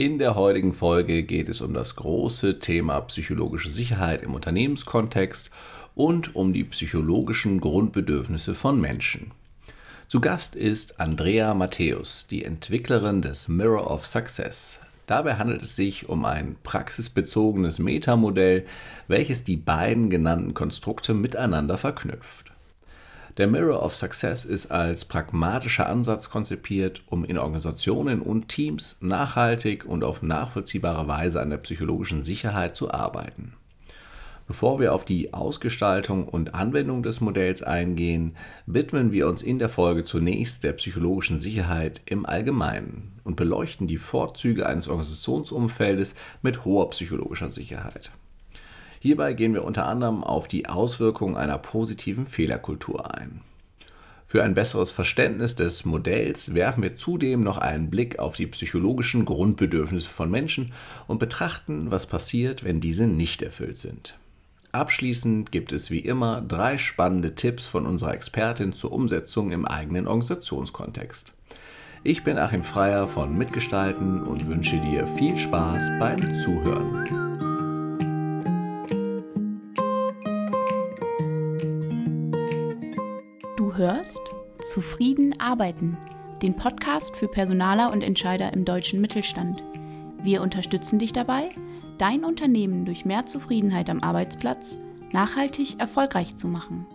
In der heutigen Folge geht es um das große Thema psychologische Sicherheit im Unternehmenskontext und um die psychologischen Grundbedürfnisse von Menschen. Zu Gast ist Andrea Matthäus, die Entwicklerin des Mirror of Success. Dabei handelt es sich um ein praxisbezogenes Metamodell, welches die beiden genannten Konstrukte miteinander verknüpft. Der Mirror of Success ist als pragmatischer Ansatz konzipiert, um in Organisationen und Teams nachhaltig und auf nachvollziehbare Weise an der psychologischen Sicherheit zu arbeiten. Bevor wir auf die Ausgestaltung und Anwendung des Modells eingehen, widmen wir uns in der Folge zunächst der psychologischen Sicherheit im Allgemeinen und beleuchten die Vorzüge eines Organisationsumfeldes mit hoher psychologischer Sicherheit. Hierbei gehen wir unter anderem auf die Auswirkungen einer positiven Fehlerkultur ein. Für ein besseres Verständnis des Modells werfen wir zudem noch einen Blick auf die psychologischen Grundbedürfnisse von Menschen und betrachten, was passiert, wenn diese nicht erfüllt sind. Abschließend gibt es wie immer drei spannende Tipps von unserer Expertin zur Umsetzung im eigenen Organisationskontext. Ich bin Achim Freier von Mitgestalten und wünsche dir viel Spaß beim Zuhören. Hörst Zufrieden arbeiten, den Podcast für Personaler und Entscheider im deutschen Mittelstand. Wir unterstützen dich dabei, dein Unternehmen durch mehr Zufriedenheit am Arbeitsplatz nachhaltig erfolgreich zu machen.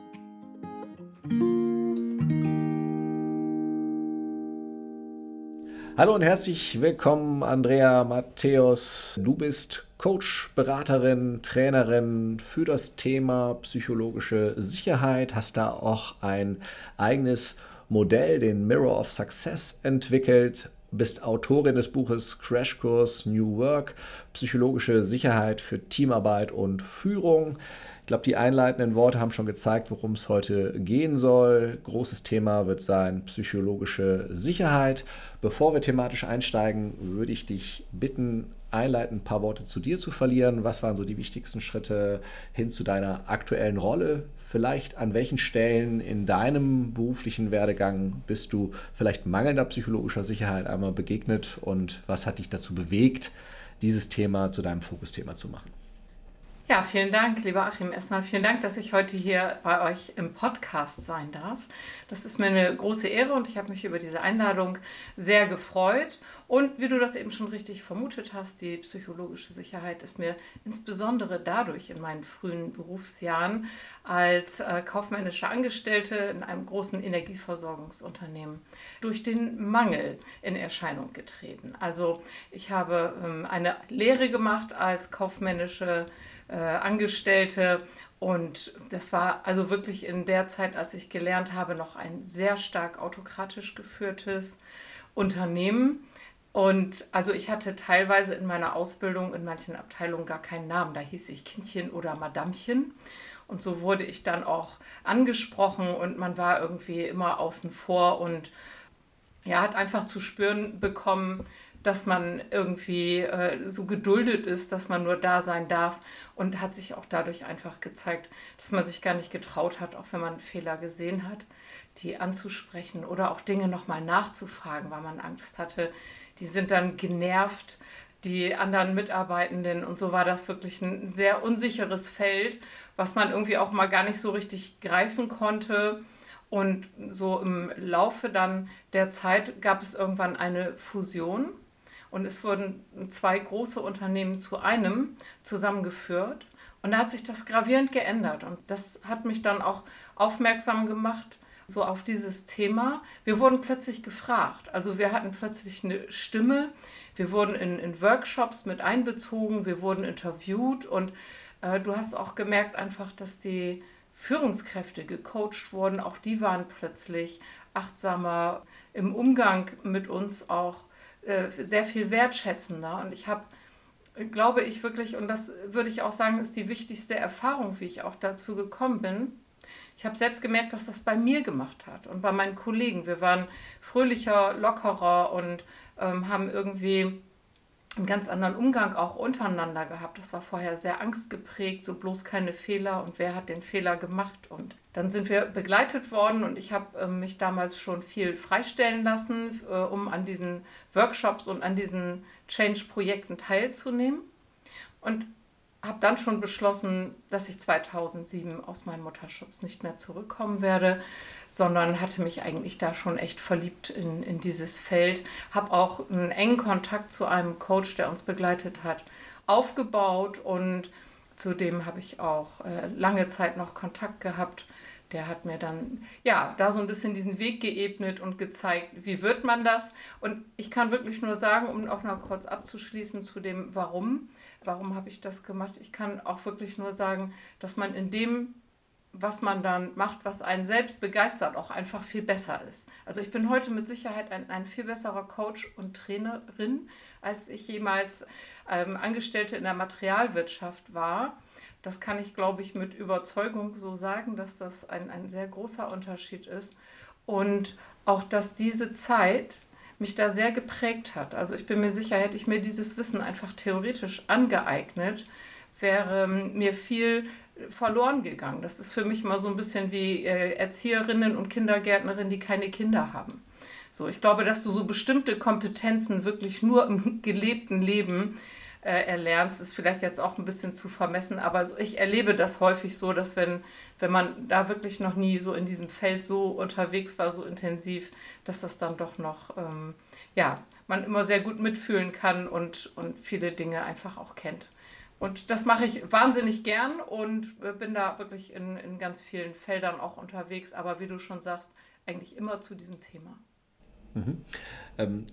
Hallo und herzlich willkommen, Andrea Matthäus. Du bist Coach, Beraterin, Trainerin für das Thema psychologische Sicherheit, hast da auch ein eigenes Modell, den Mirror of Success, entwickelt bist Autorin des Buches Crashkurs New Work, psychologische Sicherheit für Teamarbeit und Führung. Ich glaube, die einleitenden Worte haben schon gezeigt, worum es heute gehen soll. Großes Thema wird sein psychologische Sicherheit. Bevor wir thematisch einsteigen, würde ich dich bitten, einleitend ein paar Worte zu dir zu verlieren. Was waren so die wichtigsten Schritte hin zu deiner aktuellen Rolle? Vielleicht an welchen Stellen in deinem beruflichen Werdegang bist du vielleicht mangelnder psychologischer Sicherheit einmal begegnet und was hat dich dazu bewegt, dieses Thema zu deinem Fokusthema zu machen? Ja, vielen Dank, lieber Achim. Erstmal vielen Dank, dass ich heute hier bei euch im Podcast sein darf. Das ist mir eine große Ehre und ich habe mich über diese Einladung sehr gefreut. Und wie du das eben schon richtig vermutet hast, die psychologische Sicherheit ist mir insbesondere dadurch in meinen frühen Berufsjahren als äh, kaufmännische Angestellte in einem großen Energieversorgungsunternehmen durch den Mangel in Erscheinung getreten. Also ich habe ähm, eine Lehre gemacht als kaufmännische äh, Angestellte. Und das war also wirklich in der Zeit, als ich gelernt habe, noch ein sehr stark autokratisch geführtes Unternehmen. Und also ich hatte teilweise in meiner Ausbildung in manchen Abteilungen gar keinen Namen. Da hieß ich Kindchen oder Madamchen. Und so wurde ich dann auch angesprochen und man war irgendwie immer außen vor und ja, hat einfach zu spüren bekommen, dass man irgendwie äh, so geduldet ist, dass man nur da sein darf und hat sich auch dadurch einfach gezeigt, dass man sich gar nicht getraut hat, auch wenn man Fehler gesehen hat, die anzusprechen oder auch Dinge nochmal nachzufragen, weil man Angst hatte. Die sind dann genervt, die anderen Mitarbeitenden und so war das wirklich ein sehr unsicheres Feld, was man irgendwie auch mal gar nicht so richtig greifen konnte. Und so im Laufe dann der Zeit gab es irgendwann eine Fusion und es wurden zwei große Unternehmen zu einem zusammengeführt. Und da hat sich das gravierend geändert. Und das hat mich dann auch aufmerksam gemacht, so auf dieses Thema. Wir wurden plötzlich gefragt. Also wir hatten plötzlich eine Stimme. Wir wurden in, in Workshops mit einbezogen. Wir wurden interviewt. Und äh, du hast auch gemerkt einfach, dass die Führungskräfte gecoacht wurden. Auch die waren plötzlich achtsamer im Umgang mit uns auch äh, sehr viel wertschätzender. Und ich habe, glaube ich wirklich, und das würde ich auch sagen, ist die wichtigste Erfahrung, wie ich auch dazu gekommen bin. Ich habe selbst gemerkt, was das bei mir gemacht hat und bei meinen Kollegen. Wir waren fröhlicher, lockerer und ähm, haben irgendwie einen ganz anderen Umgang auch untereinander gehabt. Das war vorher sehr angstgeprägt, so bloß keine Fehler und wer hat den Fehler gemacht. Und dann sind wir begleitet worden und ich habe äh, mich damals schon viel freistellen lassen, äh, um an diesen Workshops und an diesen Change-Projekten teilzunehmen. Und habe dann schon beschlossen, dass ich 2007 aus meinem Mutterschutz nicht mehr zurückkommen werde, sondern hatte mich eigentlich da schon echt verliebt in, in dieses Feld. Habe auch einen engen Kontakt zu einem Coach, der uns begleitet hat, aufgebaut und zudem habe ich auch äh, lange Zeit noch Kontakt gehabt. Der hat mir dann ja da so ein bisschen diesen Weg geebnet und gezeigt, wie wird man das. Und ich kann wirklich nur sagen, um auch noch kurz abzuschließen zu dem Warum warum habe ich das gemacht? Ich kann auch wirklich nur sagen, dass man in dem, was man dann macht, was einen selbst begeistert, auch einfach viel besser ist. Also ich bin heute mit Sicherheit ein, ein viel besserer Coach und Trainerin, als ich jemals ähm, Angestellte in der Materialwirtschaft war. Das kann ich, glaube ich, mit Überzeugung so sagen, dass das ein, ein sehr großer Unterschied ist. Und auch, dass diese Zeit, mich da sehr geprägt hat. Also ich bin mir sicher, hätte ich mir dieses Wissen einfach theoretisch angeeignet, wäre mir viel verloren gegangen. Das ist für mich mal so ein bisschen wie äh, Erzieherinnen und Kindergärtnerinnen, die keine Kinder haben. So, ich glaube, dass du so bestimmte Kompetenzen wirklich nur im gelebten Leben äh, erlernst, ist vielleicht jetzt auch ein bisschen zu vermessen, aber so, ich erlebe das häufig so, dass wenn, wenn man da wirklich noch nie so in diesem Feld so unterwegs war, so intensiv, dass das dann doch noch, ähm, ja, man immer sehr gut mitfühlen kann und, und viele Dinge einfach auch kennt. Und das mache ich wahnsinnig gern und äh, bin da wirklich in, in ganz vielen Feldern auch unterwegs, aber wie du schon sagst, eigentlich immer zu diesem Thema. Mhm. Ähm,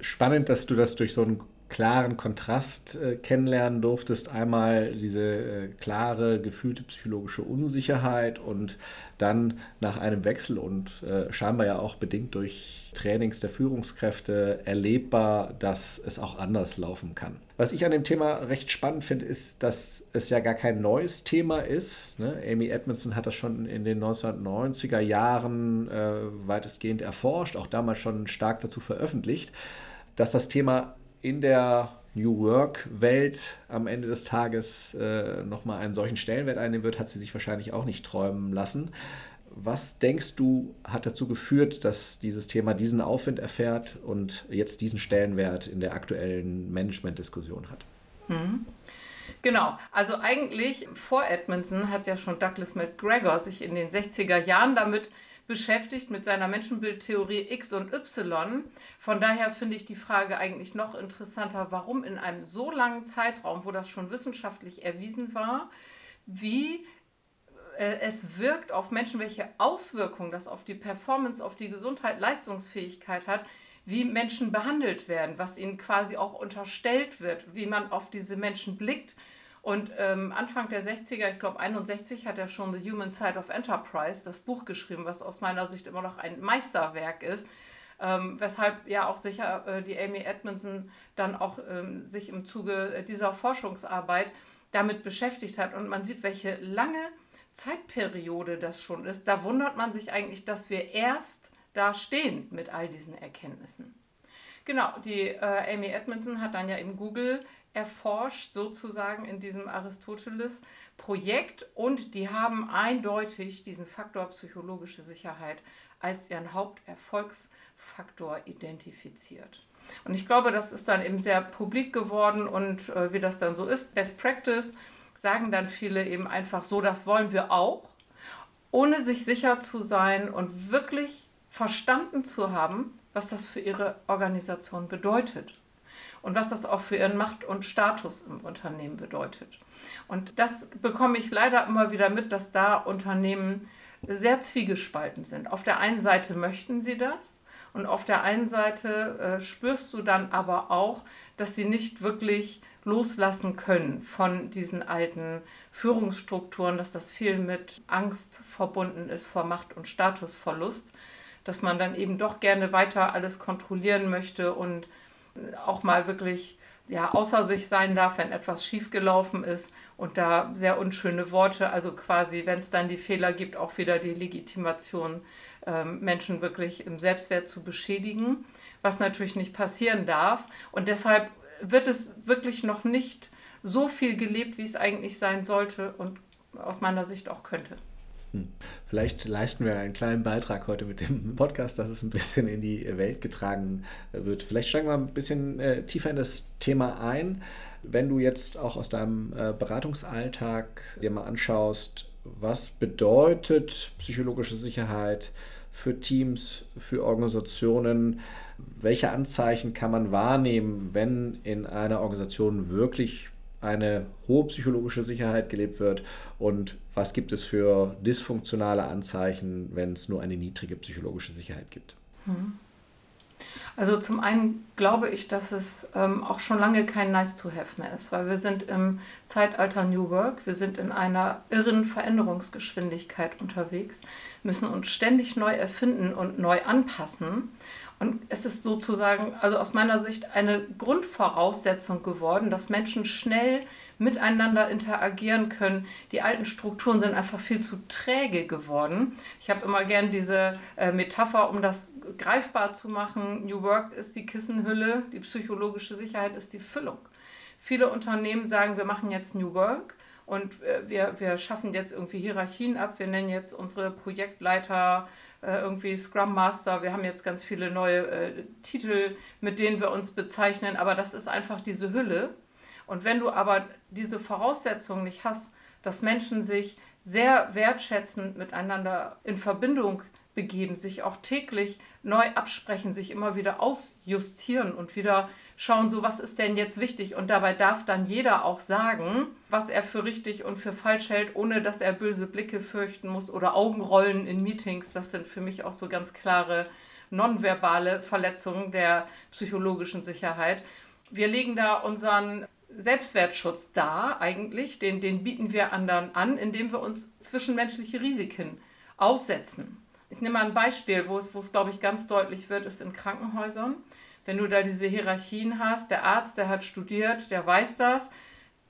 spannend, dass du das durch so ein klaren Kontrast äh, kennenlernen durftest. Einmal diese äh, klare, gefühlte psychologische Unsicherheit und dann nach einem Wechsel und äh, scheinbar ja auch bedingt durch Trainings der Führungskräfte erlebbar, dass es auch anders laufen kann. Was ich an dem Thema recht spannend finde, ist, dass es ja gar kein neues Thema ist. Ne? Amy Edmondson hat das schon in den 1990er Jahren äh, weitestgehend erforscht, auch damals schon stark dazu veröffentlicht, dass das Thema in der New Work-Welt am Ende des Tages äh, nochmal einen solchen Stellenwert einnehmen wird, hat sie sich wahrscheinlich auch nicht träumen lassen. Was denkst du, hat dazu geführt, dass dieses Thema diesen Aufwind erfährt und jetzt diesen Stellenwert in der aktuellen Management-Diskussion hat? Mhm. Genau, also eigentlich vor Edmondson hat ja schon Douglas McGregor sich in den 60er Jahren damit beschäftigt mit seiner Menschenbildtheorie X und Y. Von daher finde ich die Frage eigentlich noch interessanter, warum in einem so langen Zeitraum, wo das schon wissenschaftlich erwiesen war, wie äh, es wirkt auf Menschen, welche Auswirkungen das auf die Performance, auf die Gesundheit, Leistungsfähigkeit hat, wie Menschen behandelt werden, was ihnen quasi auch unterstellt wird, wie man auf diese Menschen blickt und ähm, Anfang der 60er, ich glaube 61, hat er schon The Human Side of Enterprise, das Buch geschrieben, was aus meiner Sicht immer noch ein Meisterwerk ist. Ähm, weshalb ja auch sicher äh, die Amy Edmondson dann auch ähm, sich im Zuge dieser Forschungsarbeit damit beschäftigt hat. Und man sieht, welche lange Zeitperiode das schon ist. Da wundert man sich eigentlich, dass wir erst da stehen mit all diesen Erkenntnissen. Genau, die äh, Amy Edmondson hat dann ja im Google erforscht, sozusagen in diesem Aristoteles-Projekt. Und die haben eindeutig diesen Faktor psychologische Sicherheit als ihren Haupterfolgsfaktor identifiziert. Und ich glaube, das ist dann eben sehr publik geworden und äh, wie das dann so ist, Best Practice, sagen dann viele eben einfach so, das wollen wir auch, ohne sich sicher zu sein und wirklich verstanden zu haben, was das für ihre Organisation bedeutet und was das auch für ihren Macht und Status im Unternehmen bedeutet. Und das bekomme ich leider immer wieder mit, dass da Unternehmen sehr zwiegespalten sind. Auf der einen Seite möchten sie das und auf der einen Seite äh, spürst du dann aber auch, dass sie nicht wirklich loslassen können von diesen alten Führungsstrukturen, dass das viel mit Angst verbunden ist vor Macht- und Statusverlust, dass man dann eben doch gerne weiter alles kontrollieren möchte und auch mal wirklich ja, außer sich sein darf, wenn etwas schiefgelaufen ist und da sehr unschöne Worte, also quasi, wenn es dann die Fehler gibt, auch wieder die Legitimation, ähm, Menschen wirklich im Selbstwert zu beschädigen, was natürlich nicht passieren darf. Und deshalb wird es wirklich noch nicht so viel gelebt, wie es eigentlich sein sollte und aus meiner Sicht auch könnte. Vielleicht leisten wir einen kleinen Beitrag heute mit dem Podcast, dass es ein bisschen in die Welt getragen wird. Vielleicht steigen wir ein bisschen äh, tiefer in das Thema ein. Wenn du jetzt auch aus deinem äh, Beratungsalltag dir mal anschaust, was bedeutet psychologische Sicherheit für Teams, für Organisationen? Welche Anzeichen kann man wahrnehmen, wenn in einer Organisation wirklich eine hohe psychologische Sicherheit gelebt wird und was gibt es für dysfunktionale Anzeichen, wenn es nur eine niedrige psychologische Sicherheit gibt? Hm. Also zum einen glaube ich, dass es ähm, auch schon lange kein Nice-to-Have mehr ist, weil wir sind im Zeitalter New Work, wir sind in einer irren Veränderungsgeschwindigkeit unterwegs, müssen uns ständig neu erfinden und neu anpassen. Und es ist sozusagen, also aus meiner Sicht, eine Grundvoraussetzung geworden, dass Menschen schnell miteinander interagieren können. Die alten Strukturen sind einfach viel zu träge geworden. Ich habe immer gern diese äh, Metapher, um das greifbar zu machen. New Work ist die Kissenhülle, die psychologische Sicherheit ist die Füllung. Viele Unternehmen sagen, wir machen jetzt New Work und äh, wir, wir schaffen jetzt irgendwie Hierarchien ab. Wir nennen jetzt unsere Projektleiter irgendwie Scrum Master. Wir haben jetzt ganz viele neue äh, Titel, mit denen wir uns bezeichnen. Aber das ist einfach diese Hülle. Und wenn du aber diese Voraussetzungen nicht hast, dass Menschen sich sehr wertschätzend miteinander in Verbindung begeben, sich auch täglich neu absprechen, sich immer wieder ausjustieren und wieder schauen, so was ist denn jetzt wichtig. Und dabei darf dann jeder auch sagen, was er für richtig und für falsch hält, ohne dass er böse Blicke fürchten muss oder Augenrollen in Meetings. Das sind für mich auch so ganz klare nonverbale Verletzungen der psychologischen Sicherheit. Wir legen da unseren Selbstwertschutz dar, eigentlich. Den, den bieten wir anderen an, indem wir uns zwischenmenschliche Risiken aussetzen. Ich nehme mal ein Beispiel, wo es, wo es glaube ich, ganz deutlich wird, ist in Krankenhäusern wenn du da diese Hierarchien hast, der Arzt, der hat studiert, der weiß das,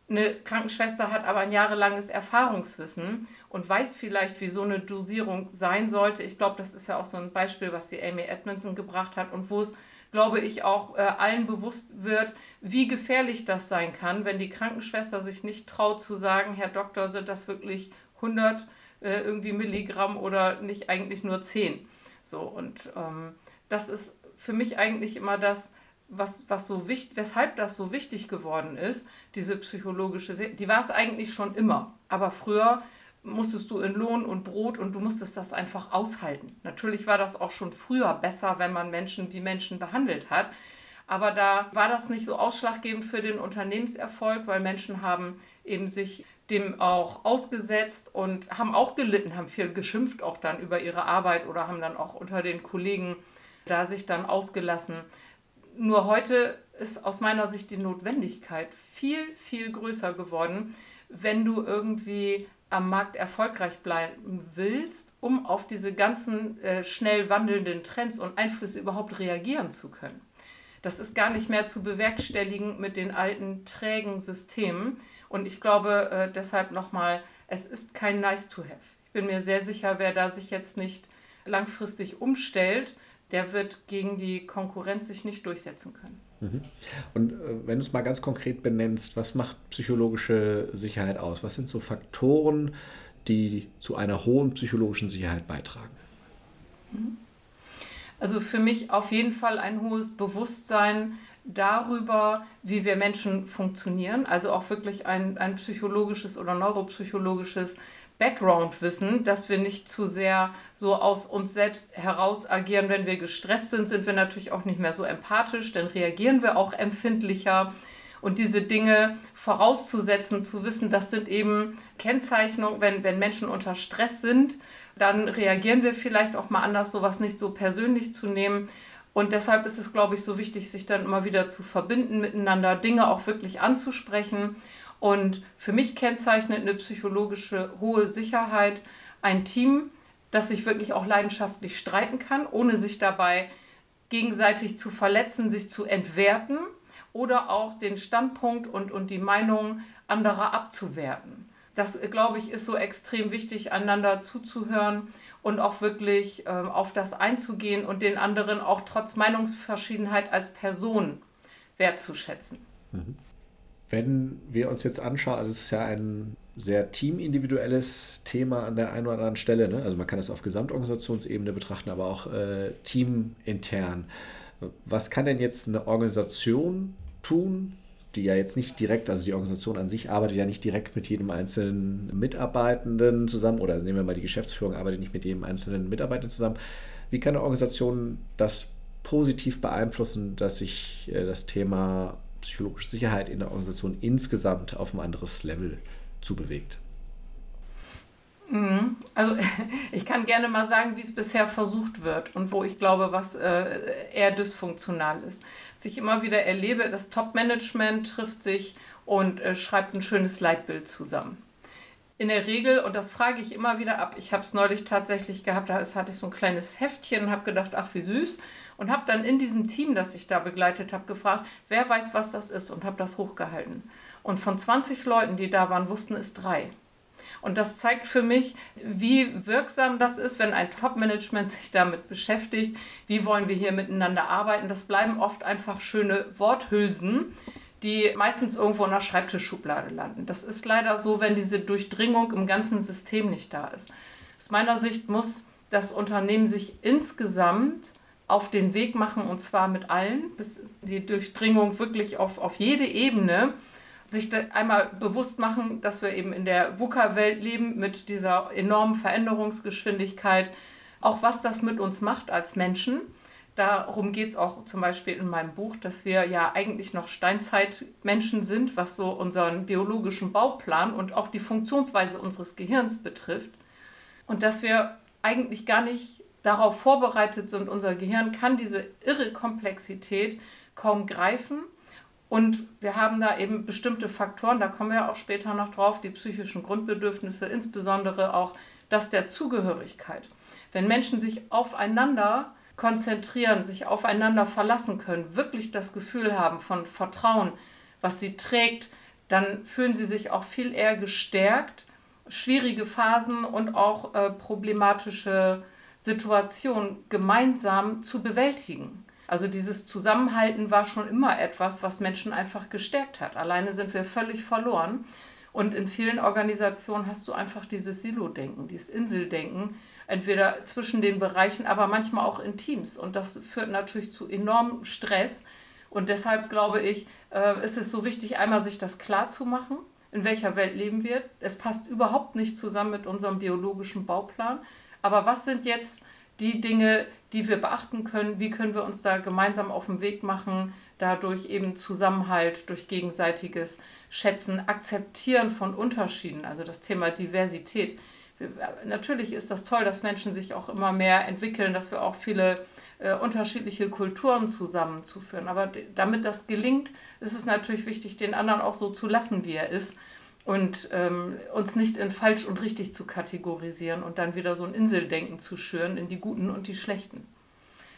eine Krankenschwester hat aber ein jahrelanges Erfahrungswissen und weiß vielleicht, wie so eine Dosierung sein sollte. Ich glaube, das ist ja auch so ein Beispiel, was die Amy Edmondson gebracht hat und wo es, glaube ich, auch äh, allen bewusst wird, wie gefährlich das sein kann, wenn die Krankenschwester sich nicht traut zu sagen, Herr Doktor, sind das wirklich 100 äh, irgendwie Milligramm oder nicht eigentlich nur 10. So, und ähm, das ist für mich eigentlich immer das, was, was so wichtig, weshalb das so wichtig geworden ist, diese psychologische, Se die war es eigentlich schon immer. Aber früher musstest du in Lohn und Brot und du musstest das einfach aushalten. Natürlich war das auch schon früher besser, wenn man Menschen wie Menschen behandelt hat. Aber da war das nicht so ausschlaggebend für den Unternehmenserfolg, weil Menschen haben eben sich dem auch ausgesetzt und haben auch gelitten, haben viel geschimpft auch dann über ihre Arbeit oder haben dann auch unter den Kollegen da sich dann ausgelassen. Nur heute ist aus meiner Sicht die Notwendigkeit viel, viel größer geworden, wenn du irgendwie am Markt erfolgreich bleiben willst, um auf diese ganzen äh, schnell wandelnden Trends und Einflüsse überhaupt reagieren zu können. Das ist gar nicht mehr zu bewerkstelligen mit den alten trägen Systemen. Und ich glaube äh, deshalb nochmal, es ist kein Nice to Have. Ich bin mir sehr sicher, wer da sich jetzt nicht langfristig umstellt der wird gegen die Konkurrenz sich nicht durchsetzen können. Mhm. Und äh, wenn du es mal ganz konkret benennst, was macht psychologische Sicherheit aus? Was sind so Faktoren, die zu einer hohen psychologischen Sicherheit beitragen? Mhm. Also für mich auf jeden Fall ein hohes Bewusstsein darüber, wie wir Menschen funktionieren, also auch wirklich ein, ein psychologisches oder neuropsychologisches Background-Wissen, dass wir nicht zu sehr so aus uns selbst heraus agieren. Wenn wir gestresst sind, sind wir natürlich auch nicht mehr so empathisch, dann reagieren wir auch empfindlicher. Und diese Dinge vorauszusetzen, zu wissen, das sind eben Kennzeichnungen, wenn, wenn Menschen unter Stress sind, dann reagieren wir vielleicht auch mal anders, sowas nicht so persönlich zu nehmen. Und deshalb ist es, glaube ich, so wichtig, sich dann immer wieder zu verbinden miteinander, Dinge auch wirklich anzusprechen und für mich kennzeichnet eine psychologische hohe Sicherheit ein Team, das sich wirklich auch leidenschaftlich streiten kann, ohne sich dabei gegenseitig zu verletzen, sich zu entwerten oder auch den Standpunkt und, und die Meinung anderer abzuwerten. Das, glaube ich, ist so extrem wichtig, einander zuzuhören und auch wirklich äh, auf das einzugehen und den anderen auch trotz Meinungsverschiedenheit als Person wertzuschätzen. Mhm. Wenn wir uns jetzt anschauen, also es ist ja ein sehr teamindividuelles Thema an der einen oder anderen Stelle. Ne? Also man kann es auf Gesamtorganisationsebene betrachten, aber auch äh, teamintern. Was kann denn jetzt eine Organisation tun, die ja jetzt nicht direkt, also die Organisation an sich arbeitet ja nicht direkt mit jedem einzelnen Mitarbeitenden zusammen, oder nehmen wir mal die Geschäftsführung, arbeitet nicht mit jedem einzelnen Mitarbeiter zusammen. Wie kann eine Organisation das positiv beeinflussen, dass sich äh, das Thema psychologische Sicherheit in der Organisation insgesamt auf ein anderes Level zubewegt? Mhm. Also ich kann gerne mal sagen, wie es bisher versucht wird und wo ich glaube, was äh, eher dysfunktional ist. Was ich immer wieder erlebe, das Top-Management trifft sich und äh, schreibt ein schönes Leitbild zusammen. In der Regel, und das frage ich immer wieder ab, ich habe es neulich tatsächlich gehabt, da hatte ich so ein kleines Heftchen und habe gedacht, ach wie süß, und habe dann in diesem Team, das ich da begleitet habe, gefragt, wer weiß, was das ist und habe das hochgehalten. Und von 20 Leuten, die da waren, wussten es drei. Und das zeigt für mich, wie wirksam das ist, wenn ein Top-Management sich damit beschäftigt. Wie wollen wir hier miteinander arbeiten? Das bleiben oft einfach schöne Worthülsen, die meistens irgendwo in der Schreibtischschublade landen. Das ist leider so, wenn diese Durchdringung im ganzen System nicht da ist. Aus meiner Sicht muss das Unternehmen sich insgesamt auf den Weg machen und zwar mit allen, bis die Durchdringung wirklich auf, auf jede Ebene sich einmal bewusst machen, dass wir eben in der VUCA-Welt leben mit dieser enormen Veränderungsgeschwindigkeit, auch was das mit uns macht als Menschen. Darum geht es auch zum Beispiel in meinem Buch, dass wir ja eigentlich noch Steinzeitmenschen sind, was so unseren biologischen Bauplan und auch die Funktionsweise unseres Gehirns betrifft. Und dass wir eigentlich gar nicht darauf vorbereitet sind, unser Gehirn kann diese irre Komplexität kaum greifen und wir haben da eben bestimmte Faktoren, da kommen wir auch später noch drauf, die psychischen Grundbedürfnisse, insbesondere auch das der Zugehörigkeit. Wenn Menschen sich aufeinander konzentrieren, sich aufeinander verlassen können, wirklich das Gefühl haben von Vertrauen, was sie trägt, dann fühlen sie sich auch viel eher gestärkt, schwierige Phasen und auch äh, problematische Situationen gemeinsam zu bewältigen. Also dieses Zusammenhalten war schon immer etwas, was Menschen einfach gestärkt hat. Alleine sind wir völlig verloren. Und in vielen Organisationen hast du einfach dieses Silo-Denken, dieses Inseldenken, entweder zwischen den Bereichen, aber manchmal auch in Teams. Und das führt natürlich zu enormem Stress. Und deshalb glaube ich, äh, ist es so wichtig, einmal sich das klar zu machen, in welcher Welt leben wir. Es passt überhaupt nicht zusammen mit unserem biologischen Bauplan. Aber was sind jetzt die Dinge, die wir beachten können, wie können wir uns da gemeinsam auf den Weg machen, dadurch eben Zusammenhalt, durch gegenseitiges Schätzen, Akzeptieren von Unterschieden, also das Thema Diversität. Natürlich ist das toll, dass Menschen sich auch immer mehr entwickeln, dass wir auch viele äh, unterschiedliche Kulturen zusammenzuführen. Aber damit das gelingt, ist es natürlich wichtig, den anderen auch so zu lassen, wie er ist und ähm, uns nicht in falsch und richtig zu kategorisieren und dann wieder so ein Inseldenken zu schüren in die Guten und die Schlechten.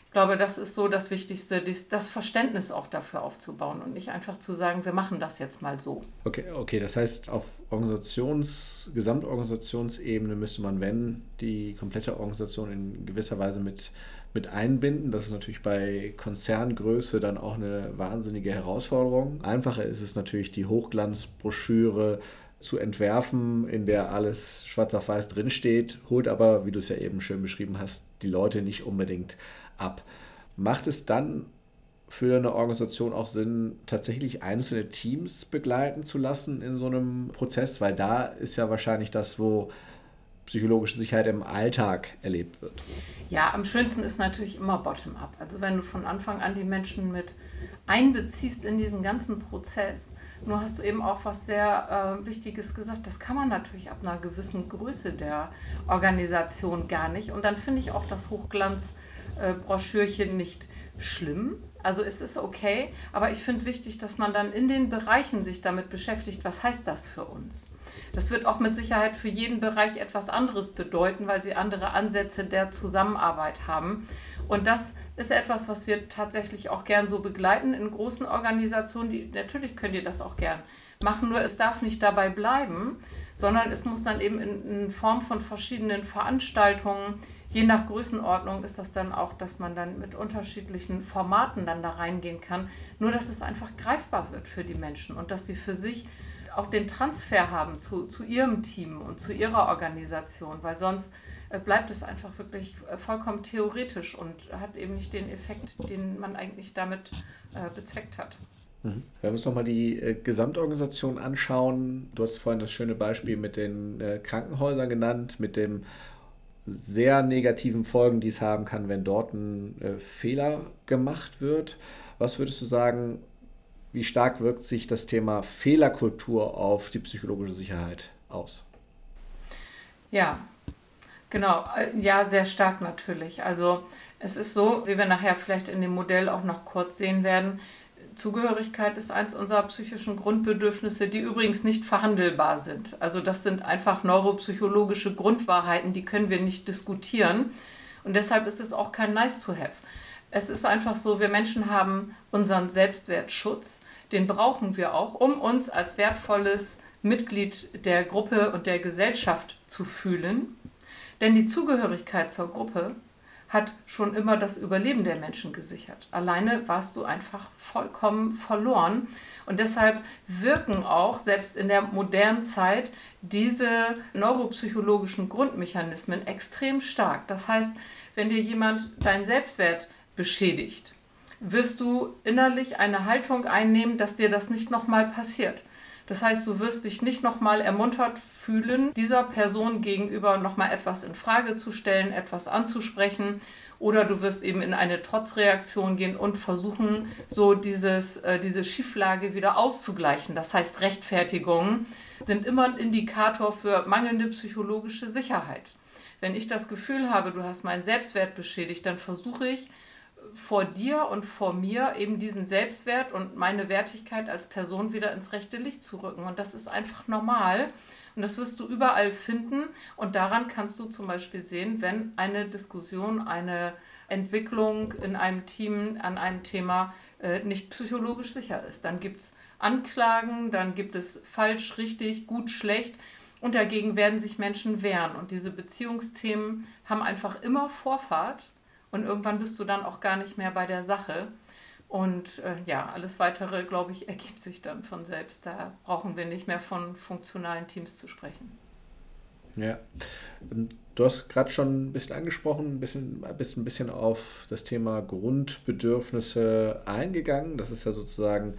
Ich glaube, das ist so das Wichtigste, das Verständnis auch dafür aufzubauen und nicht einfach zu sagen, wir machen das jetzt mal so. Okay, okay, das heißt, auf Organisations-, Gesamtorganisationsebene müsste man, wenn, die komplette Organisation in gewisser Weise mit mit einbinden. Das ist natürlich bei Konzerngröße dann auch eine wahnsinnige Herausforderung. Einfacher ist es natürlich, die Hochglanzbroschüre zu entwerfen, in der alles schwarz auf weiß drinsteht, holt aber, wie du es ja eben schön beschrieben hast, die Leute nicht unbedingt ab. Macht es dann für eine Organisation auch Sinn, tatsächlich einzelne Teams begleiten zu lassen in so einem Prozess? Weil da ist ja wahrscheinlich das, wo psychologische Sicherheit im Alltag erlebt wird? Ja, am schönsten ist natürlich immer bottom-up. Also wenn du von Anfang an die Menschen mit einbeziehst in diesen ganzen Prozess. Nur hast du eben auch was sehr äh, Wichtiges gesagt. Das kann man natürlich ab einer gewissen Größe der Organisation gar nicht. Und dann finde ich auch das Hochglanzbroschürchen äh, nicht schlimm. Also es ist okay, aber ich finde wichtig, dass man dann in den Bereichen sich damit beschäftigt, was heißt das für uns? Das wird auch mit Sicherheit für jeden Bereich etwas anderes bedeuten, weil sie andere Ansätze der Zusammenarbeit haben. Und das ist etwas, was wir tatsächlich auch gern so begleiten in großen Organisationen. Die, natürlich könnt ihr das auch gern machen, nur es darf nicht dabei bleiben, sondern es muss dann eben in, in Form von verschiedenen Veranstaltungen je nach Größenordnung ist das dann auch, dass man dann mit unterschiedlichen Formaten dann da reingehen kann. Nur, dass es einfach greifbar wird für die Menschen und dass sie für sich auch den Transfer haben zu, zu ihrem Team und zu ihrer Organisation, weil sonst äh, bleibt es einfach wirklich äh, vollkommen theoretisch und hat eben nicht den Effekt, den man eigentlich damit äh, bezweckt hat. Mhm. Wenn wir uns nochmal die äh, Gesamtorganisation anschauen, du hast vorhin das schöne Beispiel mit den äh, Krankenhäusern genannt, mit dem sehr negativen Folgen, die es haben kann, wenn dort ein äh, Fehler gemacht wird. Was würdest du sagen, wie stark wirkt sich das Thema Fehlerkultur auf die psychologische Sicherheit aus? Ja, genau. Äh, ja, sehr stark natürlich. Also es ist so, wie wir nachher vielleicht in dem Modell auch noch kurz sehen werden, Zugehörigkeit ist eins unserer psychischen Grundbedürfnisse, die übrigens nicht verhandelbar sind. Also das sind einfach neuropsychologische Grundwahrheiten, die können wir nicht diskutieren. Und deshalb ist es auch kein Nice to have. Es ist einfach so, wir Menschen haben unseren Selbstwertschutz, den brauchen wir auch, um uns als wertvolles Mitglied der Gruppe und der Gesellschaft zu fühlen. Denn die Zugehörigkeit zur Gruppe hat schon immer das Überleben der Menschen gesichert. Alleine warst du einfach vollkommen verloren. Und deshalb wirken auch selbst in der modernen Zeit diese neuropsychologischen Grundmechanismen extrem stark. Das heißt, wenn dir jemand deinen Selbstwert beschädigt, wirst du innerlich eine Haltung einnehmen, dass dir das nicht nochmal passiert. Das heißt, du wirst dich nicht nochmal ermuntert fühlen, dieser Person gegenüber nochmal etwas in Frage zu stellen, etwas anzusprechen. Oder du wirst eben in eine Trotzreaktion gehen und versuchen, so dieses, äh, diese Schieflage wieder auszugleichen. Das heißt, Rechtfertigungen sind immer ein Indikator für mangelnde psychologische Sicherheit. Wenn ich das Gefühl habe, du hast meinen Selbstwert beschädigt, dann versuche ich, vor dir und vor mir eben diesen Selbstwert und meine Wertigkeit als Person wieder ins rechte Licht zu rücken. Und das ist einfach normal. Und das wirst du überall finden. Und daran kannst du zum Beispiel sehen, wenn eine Diskussion, eine Entwicklung in einem Team an einem Thema äh, nicht psychologisch sicher ist. Dann gibt es Anklagen, dann gibt es falsch, richtig, gut, schlecht. Und dagegen werden sich Menschen wehren. Und diese Beziehungsthemen haben einfach immer Vorfahrt und irgendwann bist du dann auch gar nicht mehr bei der Sache. Und äh, ja, alles weitere, glaube ich, ergibt sich dann von selbst. Da brauchen wir nicht mehr von funktionalen Teams zu sprechen. Ja, ähm, du hast gerade schon ein bisschen angesprochen, ein bisschen, bist ein bisschen auf das Thema Grundbedürfnisse eingegangen. Das ist ja sozusagen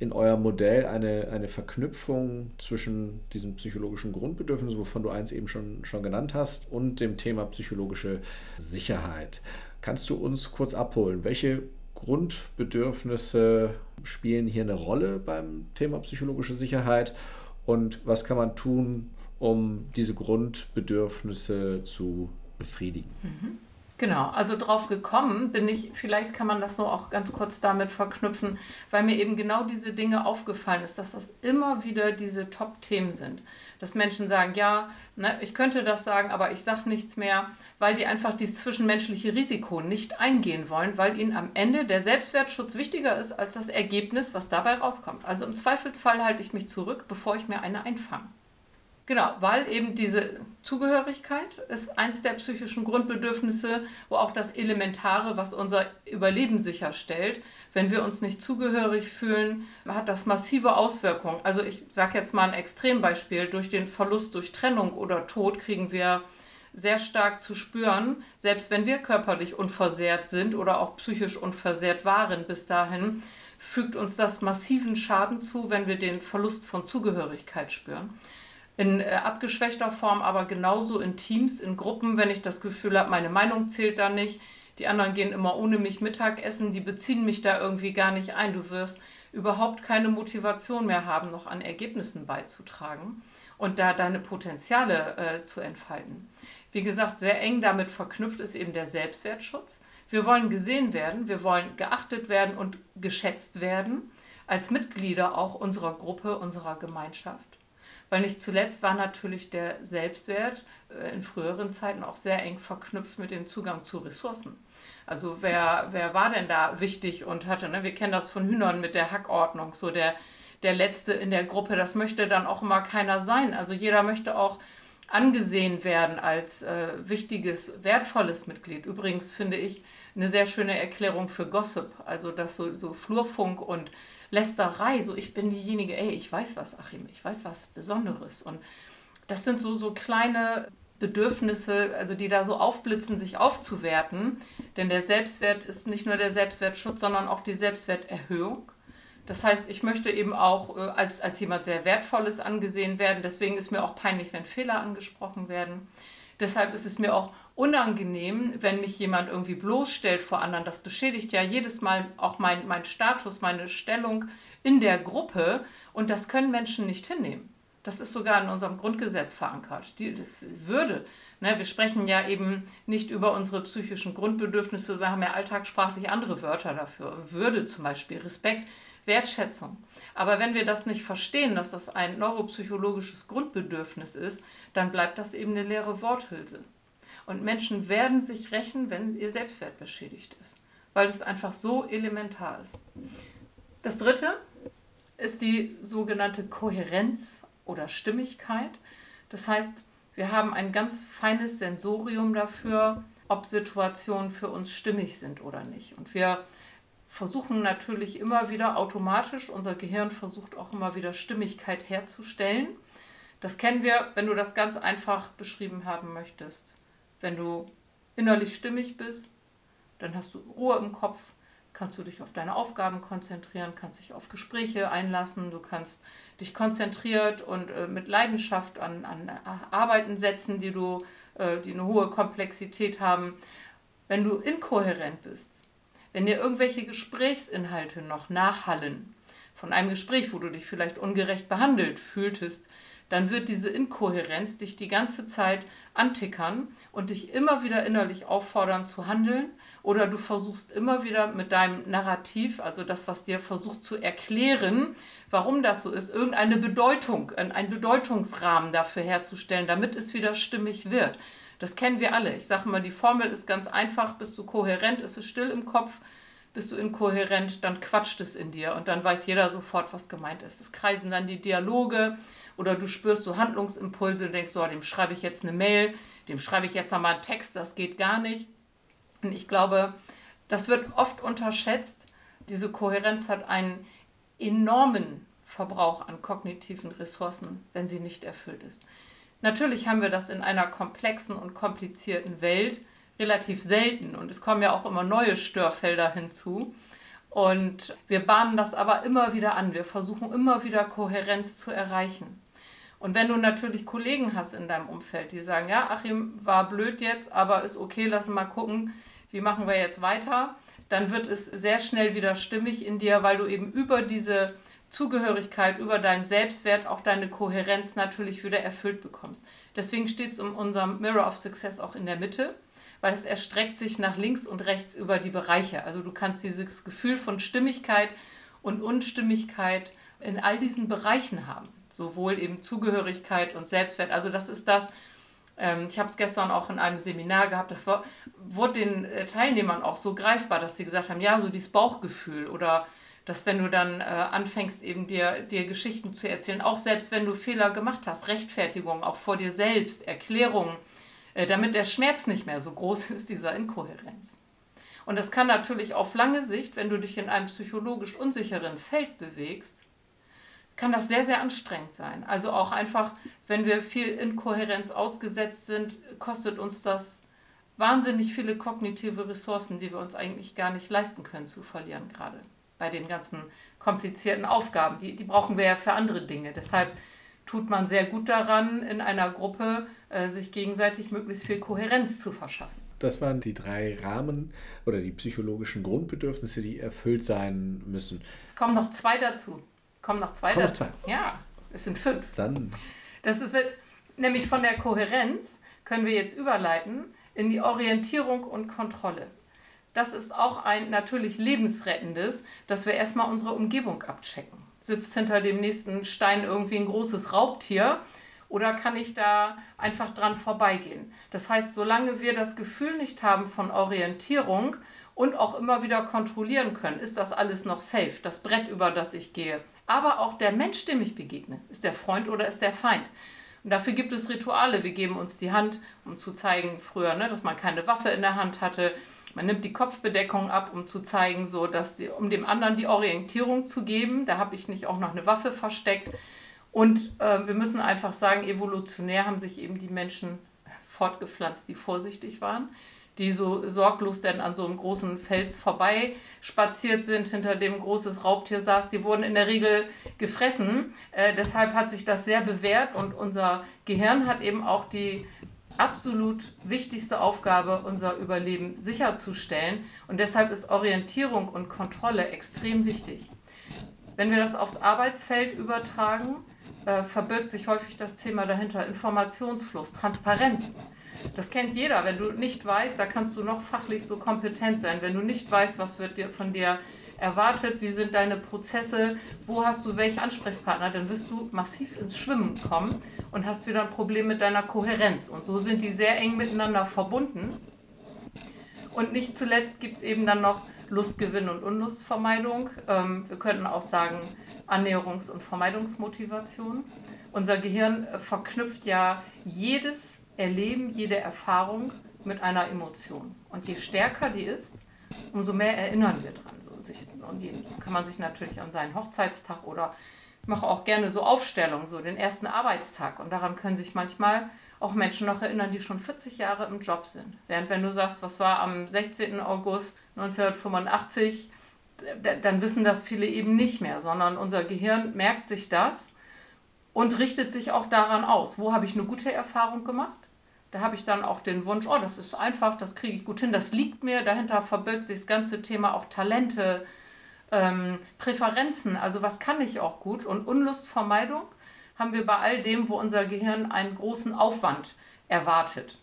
in eurem Modell eine, eine Verknüpfung zwischen diesen psychologischen Grundbedürfnissen, wovon du eins eben schon, schon genannt hast, und dem Thema psychologische Sicherheit. Kannst du uns kurz abholen? Welche Grundbedürfnisse spielen hier eine Rolle beim Thema psychologische Sicherheit und was kann man tun, um diese Grundbedürfnisse zu befriedigen? Mhm. Genau, also drauf gekommen bin ich, vielleicht kann man das so auch ganz kurz damit verknüpfen, weil mir eben genau diese Dinge aufgefallen ist, dass das immer wieder diese Top-Themen sind. Dass Menschen sagen, ja, ne, ich könnte das sagen, aber ich sage nichts mehr, weil die einfach dieses zwischenmenschliche Risiko nicht eingehen wollen, weil ihnen am Ende der Selbstwertschutz wichtiger ist als das Ergebnis, was dabei rauskommt. Also im Zweifelsfall halte ich mich zurück, bevor ich mir eine einfange. Genau, weil eben diese Zugehörigkeit ist eins der psychischen Grundbedürfnisse, wo auch das Elementare, was unser Überleben sicherstellt. Wenn wir uns nicht zugehörig fühlen, hat das massive Auswirkungen. Also ich sage jetzt mal ein Extrembeispiel. Durch den Verlust durch Trennung oder Tod kriegen wir sehr stark zu spüren, selbst wenn wir körperlich unversehrt sind oder auch psychisch unversehrt waren bis dahin, fügt uns das massiven Schaden zu, wenn wir den Verlust von Zugehörigkeit spüren in äh, abgeschwächter Form, aber genauso in Teams, in Gruppen, wenn ich das Gefühl habe, meine Meinung zählt da nicht, die anderen gehen immer ohne mich Mittagessen, die beziehen mich da irgendwie gar nicht ein. Du wirst überhaupt keine Motivation mehr haben, noch an Ergebnissen beizutragen und da deine Potenziale äh, zu entfalten. Wie gesagt, sehr eng damit verknüpft ist eben der Selbstwertschutz. Wir wollen gesehen werden, wir wollen geachtet werden und geschätzt werden als Mitglieder auch unserer Gruppe, unserer Gemeinschaft. Weil nicht zuletzt war natürlich der Selbstwert äh, in früheren Zeiten auch sehr eng verknüpft mit dem Zugang zu Ressourcen. Also wer, wer war denn da wichtig und hatte, ne? wir kennen das von Hühnern mit der Hackordnung, so der, der Letzte in der Gruppe, das möchte dann auch immer keiner sein. Also jeder möchte auch angesehen werden als äh, wichtiges, wertvolles Mitglied. Übrigens finde ich eine sehr schöne Erklärung für Gossip, also das so, so Flurfunk und Lästerei, so ich bin diejenige, ey, ich weiß was, Achim, ich weiß was Besonderes. Und das sind so, so kleine Bedürfnisse, also die da so aufblitzen, sich aufzuwerten. Denn der Selbstwert ist nicht nur der Selbstwertschutz, sondern auch die Selbstwerterhöhung. Das heißt, ich möchte eben auch äh, als, als jemand sehr Wertvolles angesehen werden. Deswegen ist mir auch peinlich, wenn Fehler angesprochen werden. Deshalb ist es mir auch unangenehm, wenn mich jemand irgendwie bloßstellt vor anderen. Das beschädigt ja jedes Mal auch mein, mein Status, meine Stellung in der Gruppe. Und das können Menschen nicht hinnehmen. Das ist sogar in unserem Grundgesetz verankert. Die Würde. Ne, wir sprechen ja eben nicht über unsere psychischen Grundbedürfnisse, wir haben ja alltagssprachlich andere Wörter dafür. Würde zum Beispiel, Respekt, Wertschätzung. Aber wenn wir das nicht verstehen, dass das ein neuropsychologisches Grundbedürfnis ist, dann bleibt das eben eine leere Worthülse. Und Menschen werden sich rächen, wenn ihr Selbstwert beschädigt ist, weil es einfach so elementar ist. Das dritte ist die sogenannte Kohärenz oder Stimmigkeit. Das heißt, wir haben ein ganz feines Sensorium dafür, ob Situationen für uns stimmig sind oder nicht. Und wir versuchen natürlich immer wieder automatisch, unser Gehirn versucht auch immer wieder Stimmigkeit herzustellen. Das kennen wir, wenn du das ganz einfach beschrieben haben möchtest. Wenn du innerlich stimmig bist, dann hast du Ruhe im Kopf, kannst du dich auf deine Aufgaben konzentrieren, kannst dich auf Gespräche einlassen, du kannst dich konzentriert und äh, mit Leidenschaft an, an Arbeiten setzen, die, du, äh, die eine hohe Komplexität haben. Wenn du inkohärent bist, wenn dir irgendwelche Gesprächsinhalte noch nachhallen, von einem Gespräch, wo du dich vielleicht ungerecht behandelt fühltest, dann wird diese Inkohärenz dich die ganze Zeit antickern und dich immer wieder innerlich auffordern zu handeln oder du versuchst immer wieder mit deinem Narrativ, also das, was dir versucht zu erklären, warum das so ist, irgendeine Bedeutung, einen Bedeutungsrahmen dafür herzustellen, damit es wieder stimmig wird. Das kennen wir alle. Ich sage mal, die Formel ist ganz einfach. Bist du kohärent, ist es still im Kopf. Bist du inkohärent, dann quatscht es in dir und dann weiß jeder sofort, was gemeint ist. Es kreisen dann die Dialoge oder du spürst so Handlungsimpulse und denkst, so, dem schreibe ich jetzt eine Mail, dem schreibe ich jetzt nochmal einen Text, das geht gar nicht. Und ich glaube, das wird oft unterschätzt. Diese Kohärenz hat einen enormen Verbrauch an kognitiven Ressourcen, wenn sie nicht erfüllt ist. Natürlich haben wir das in einer komplexen und komplizierten Welt relativ selten und es kommen ja auch immer neue Störfelder hinzu. Und wir bahnen das aber immer wieder an. Wir versuchen immer wieder Kohärenz zu erreichen. Und wenn du natürlich Kollegen hast in deinem Umfeld, die sagen, ja, Achim war blöd jetzt, aber ist okay, lass mal gucken, wie machen wir jetzt weiter, dann wird es sehr schnell wieder stimmig in dir, weil du eben über diese Zugehörigkeit, über deinen Selbstwert auch deine Kohärenz natürlich wieder erfüllt bekommst. Deswegen steht es in unserem Mirror of Success auch in der Mitte, weil es erstreckt sich nach links und rechts über die Bereiche. Also du kannst dieses Gefühl von Stimmigkeit und Unstimmigkeit in all diesen Bereichen haben. Sowohl eben Zugehörigkeit und Selbstwert. Also das ist das, ähm, ich habe es gestern auch in einem Seminar gehabt, das war, wurde den äh, Teilnehmern auch so greifbar, dass sie gesagt haben, ja, so dieses Bauchgefühl oder dass wenn du dann äh, anfängst, eben dir, dir Geschichten zu erzählen, auch selbst wenn du Fehler gemacht hast, Rechtfertigung, auch vor dir selbst, Erklärungen, äh, damit der Schmerz nicht mehr so groß ist, dieser Inkohärenz. Und das kann natürlich auf lange Sicht, wenn du dich in einem psychologisch unsicheren Feld bewegst, kann das sehr, sehr anstrengend sein. Also auch einfach, wenn wir viel Inkohärenz ausgesetzt sind, kostet uns das wahnsinnig viele kognitive Ressourcen, die wir uns eigentlich gar nicht leisten können zu verlieren, gerade bei den ganzen komplizierten Aufgaben. Die, die brauchen wir ja für andere Dinge. Deshalb tut man sehr gut daran, in einer Gruppe äh, sich gegenseitig möglichst viel Kohärenz zu verschaffen. Das waren die drei Rahmen oder die psychologischen Grundbedürfnisse, die erfüllt sein müssen. Es kommen noch zwei dazu. Kommen noch zwei Kommen dazu. noch zwei. Ja, es sind fünf. Dann Das ist, wird, nämlich von der Kohärenz können wir jetzt überleiten in die Orientierung und Kontrolle. Das ist auch ein natürlich lebensrettendes, dass wir erstmal unsere Umgebung abchecken. Sitzt hinter dem nächsten Stein irgendwie ein großes Raubtier oder kann ich da einfach dran vorbeigehen? Das heißt, solange wir das Gefühl nicht haben von Orientierung und auch immer wieder kontrollieren können, ist das alles noch safe, das Brett, über das ich gehe. Aber auch der Mensch, dem ich begegne, ist der Freund oder ist der Feind? Und dafür gibt es Rituale. Wir geben uns die Hand, um zu zeigen, früher, ne, dass man keine Waffe in der Hand hatte. Man nimmt die Kopfbedeckung ab, um zu zeigen, so dass die, um dem anderen die Orientierung zu geben. Da habe ich nicht auch noch eine Waffe versteckt. Und äh, wir müssen einfach sagen, evolutionär haben sich eben die Menschen fortgepflanzt, die vorsichtig waren die so sorglos denn an so einem großen Fels vorbei spaziert sind, hinter dem ein großes Raubtier saß, die wurden in der Regel gefressen. Äh, deshalb hat sich das sehr bewährt und unser Gehirn hat eben auch die absolut wichtigste Aufgabe, unser Überleben sicherzustellen. Und deshalb ist Orientierung und Kontrolle extrem wichtig. Wenn wir das aufs Arbeitsfeld übertragen, äh, verbirgt sich häufig das Thema dahinter Informationsfluss, Transparenz. Das kennt jeder. Wenn du nicht weißt, da kannst du noch fachlich so kompetent sein. Wenn du nicht weißt, was wird dir von dir erwartet, wie sind deine Prozesse, wo hast du welche Ansprechpartner, dann wirst du massiv ins Schwimmen kommen und hast wieder ein Problem mit deiner Kohärenz. Und so sind die sehr eng miteinander verbunden. Und nicht zuletzt gibt es eben dann noch Lustgewinn und Unlustvermeidung. Ähm, wir könnten auch sagen Annäherungs- und Vermeidungsmotivation. Unser Gehirn verknüpft ja jedes erleben jede Erfahrung mit einer Emotion. Und je stärker die ist, umso mehr erinnern wir dran. So sich, und je, kann man sich natürlich an seinen Hochzeitstag oder ich mache auch gerne so Aufstellungen, so den ersten Arbeitstag. Und daran können sich manchmal auch Menschen noch erinnern, die schon 40 Jahre im Job sind. Während wenn du sagst, was war am 16. August 1985, dann wissen das viele eben nicht mehr, sondern unser Gehirn merkt sich das und richtet sich auch daran aus. Wo habe ich eine gute Erfahrung gemacht? Da habe ich dann auch den Wunsch, oh, das ist einfach, das kriege ich gut hin, das liegt mir. Dahinter verbirgt sich das ganze Thema auch Talente, ähm, Präferenzen, also was kann ich auch gut. Und Unlustvermeidung haben wir bei all dem, wo unser Gehirn einen großen Aufwand erwartet.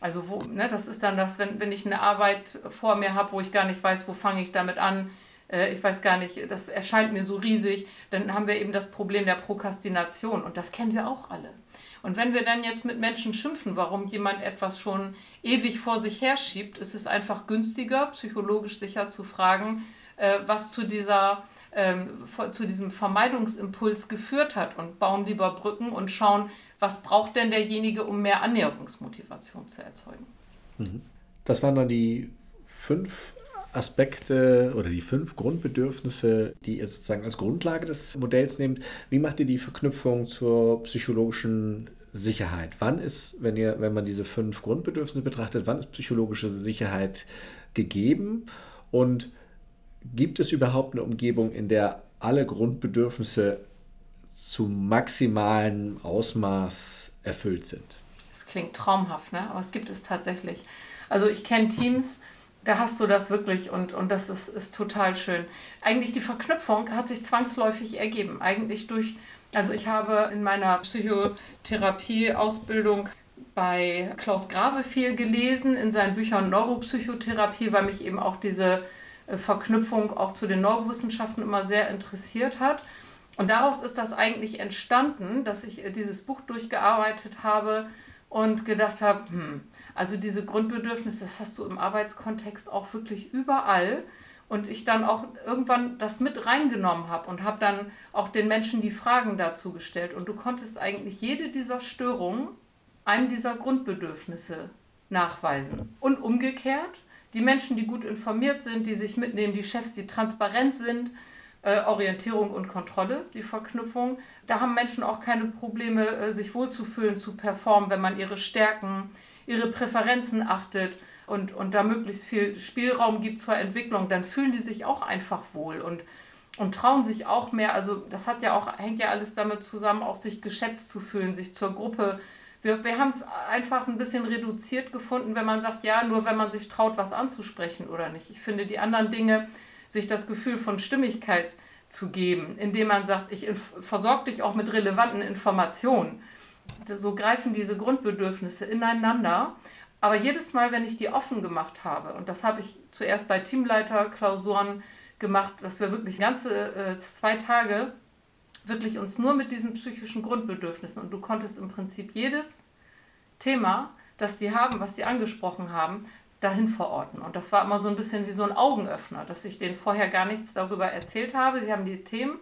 Also wo, ne, das ist dann das, wenn, wenn ich eine Arbeit vor mir habe, wo ich gar nicht weiß, wo fange ich damit an, äh, ich weiß gar nicht, das erscheint mir so riesig, dann haben wir eben das Problem der Prokrastination und das kennen wir auch alle. Und wenn wir dann jetzt mit Menschen schimpfen, warum jemand etwas schon ewig vor sich herschiebt, ist es einfach günstiger, psychologisch sicher zu fragen, äh, was zu dieser ähm, zu diesem Vermeidungsimpuls geführt hat und bauen lieber Brücken und schauen, was braucht denn derjenige, um mehr Annäherungsmotivation zu erzeugen. Mhm. Das waren dann die fünf Aspekte oder die fünf Grundbedürfnisse, die ihr sozusagen als Grundlage des Modells nehmt. Wie macht ihr die Verknüpfung zur psychologischen Sicherheit. Wann ist, wenn ihr, wenn man diese fünf Grundbedürfnisse betrachtet, wann ist psychologische Sicherheit gegeben und gibt es überhaupt eine Umgebung, in der alle Grundbedürfnisse zu maximalen Ausmaß erfüllt sind? Das klingt traumhaft, ne? aber es gibt es tatsächlich. Also ich kenne Teams, da hast du das wirklich und, und das ist, ist total schön. Eigentlich die Verknüpfung hat sich zwangsläufig ergeben. Eigentlich durch also ich habe in meiner Psychotherapie-Ausbildung bei Klaus Grave viel gelesen in seinen Büchern Neuropsychotherapie, weil mich eben auch diese äh, Verknüpfung auch zu den Neurowissenschaften immer sehr interessiert hat. Und daraus ist das eigentlich entstanden, dass ich äh, dieses Buch durchgearbeitet habe und gedacht habe, hm, also diese Grundbedürfnisse, das hast du im Arbeitskontext auch wirklich überall und ich dann auch irgendwann das mit reingenommen habe und habe dann auch den Menschen die Fragen dazu gestellt. Und du konntest eigentlich jede dieser Störungen einem dieser Grundbedürfnisse nachweisen. Und umgekehrt, die Menschen, die gut informiert sind, die sich mitnehmen, die Chefs, die transparent sind, äh, Orientierung und Kontrolle, die Verknüpfung, da haben Menschen auch keine Probleme, äh, sich wohlzufühlen, zu performen, wenn man ihre Stärken, ihre Präferenzen achtet und, und da möglichst viel Spielraum gibt zur Entwicklung, dann fühlen die sich auch einfach wohl und, und trauen sich auch mehr. Also das hat ja auch, hängt ja alles damit zusammen, auch sich geschätzt zu fühlen, sich zur Gruppe. Wir, wir haben es einfach ein bisschen reduziert gefunden, wenn man sagt, ja, nur wenn man sich traut, was anzusprechen oder nicht. Ich finde die anderen Dinge, sich das Gefühl von Stimmigkeit zu geben, indem man sagt, ich versorge dich auch mit relevanten Informationen. So greifen diese Grundbedürfnisse ineinander aber jedes Mal, wenn ich die offen gemacht habe, und das habe ich zuerst bei Teamleiterklausuren gemacht, dass wir wirklich ganze äh, zwei Tage wirklich uns nur mit diesen psychischen Grundbedürfnissen und du konntest im Prinzip jedes Thema, das die haben, was sie angesprochen haben, dahin verorten. Und das war immer so ein bisschen wie so ein Augenöffner, dass ich denen vorher gar nichts darüber erzählt habe. Sie haben die Themen,